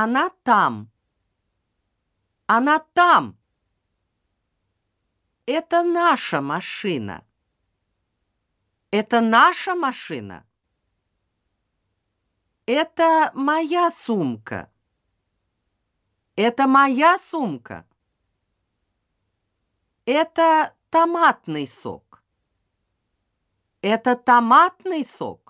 Она там. Она там. Это наша машина. Это наша машина. Это моя сумка. Это моя сумка. Это томатный сок. Это томатный сок.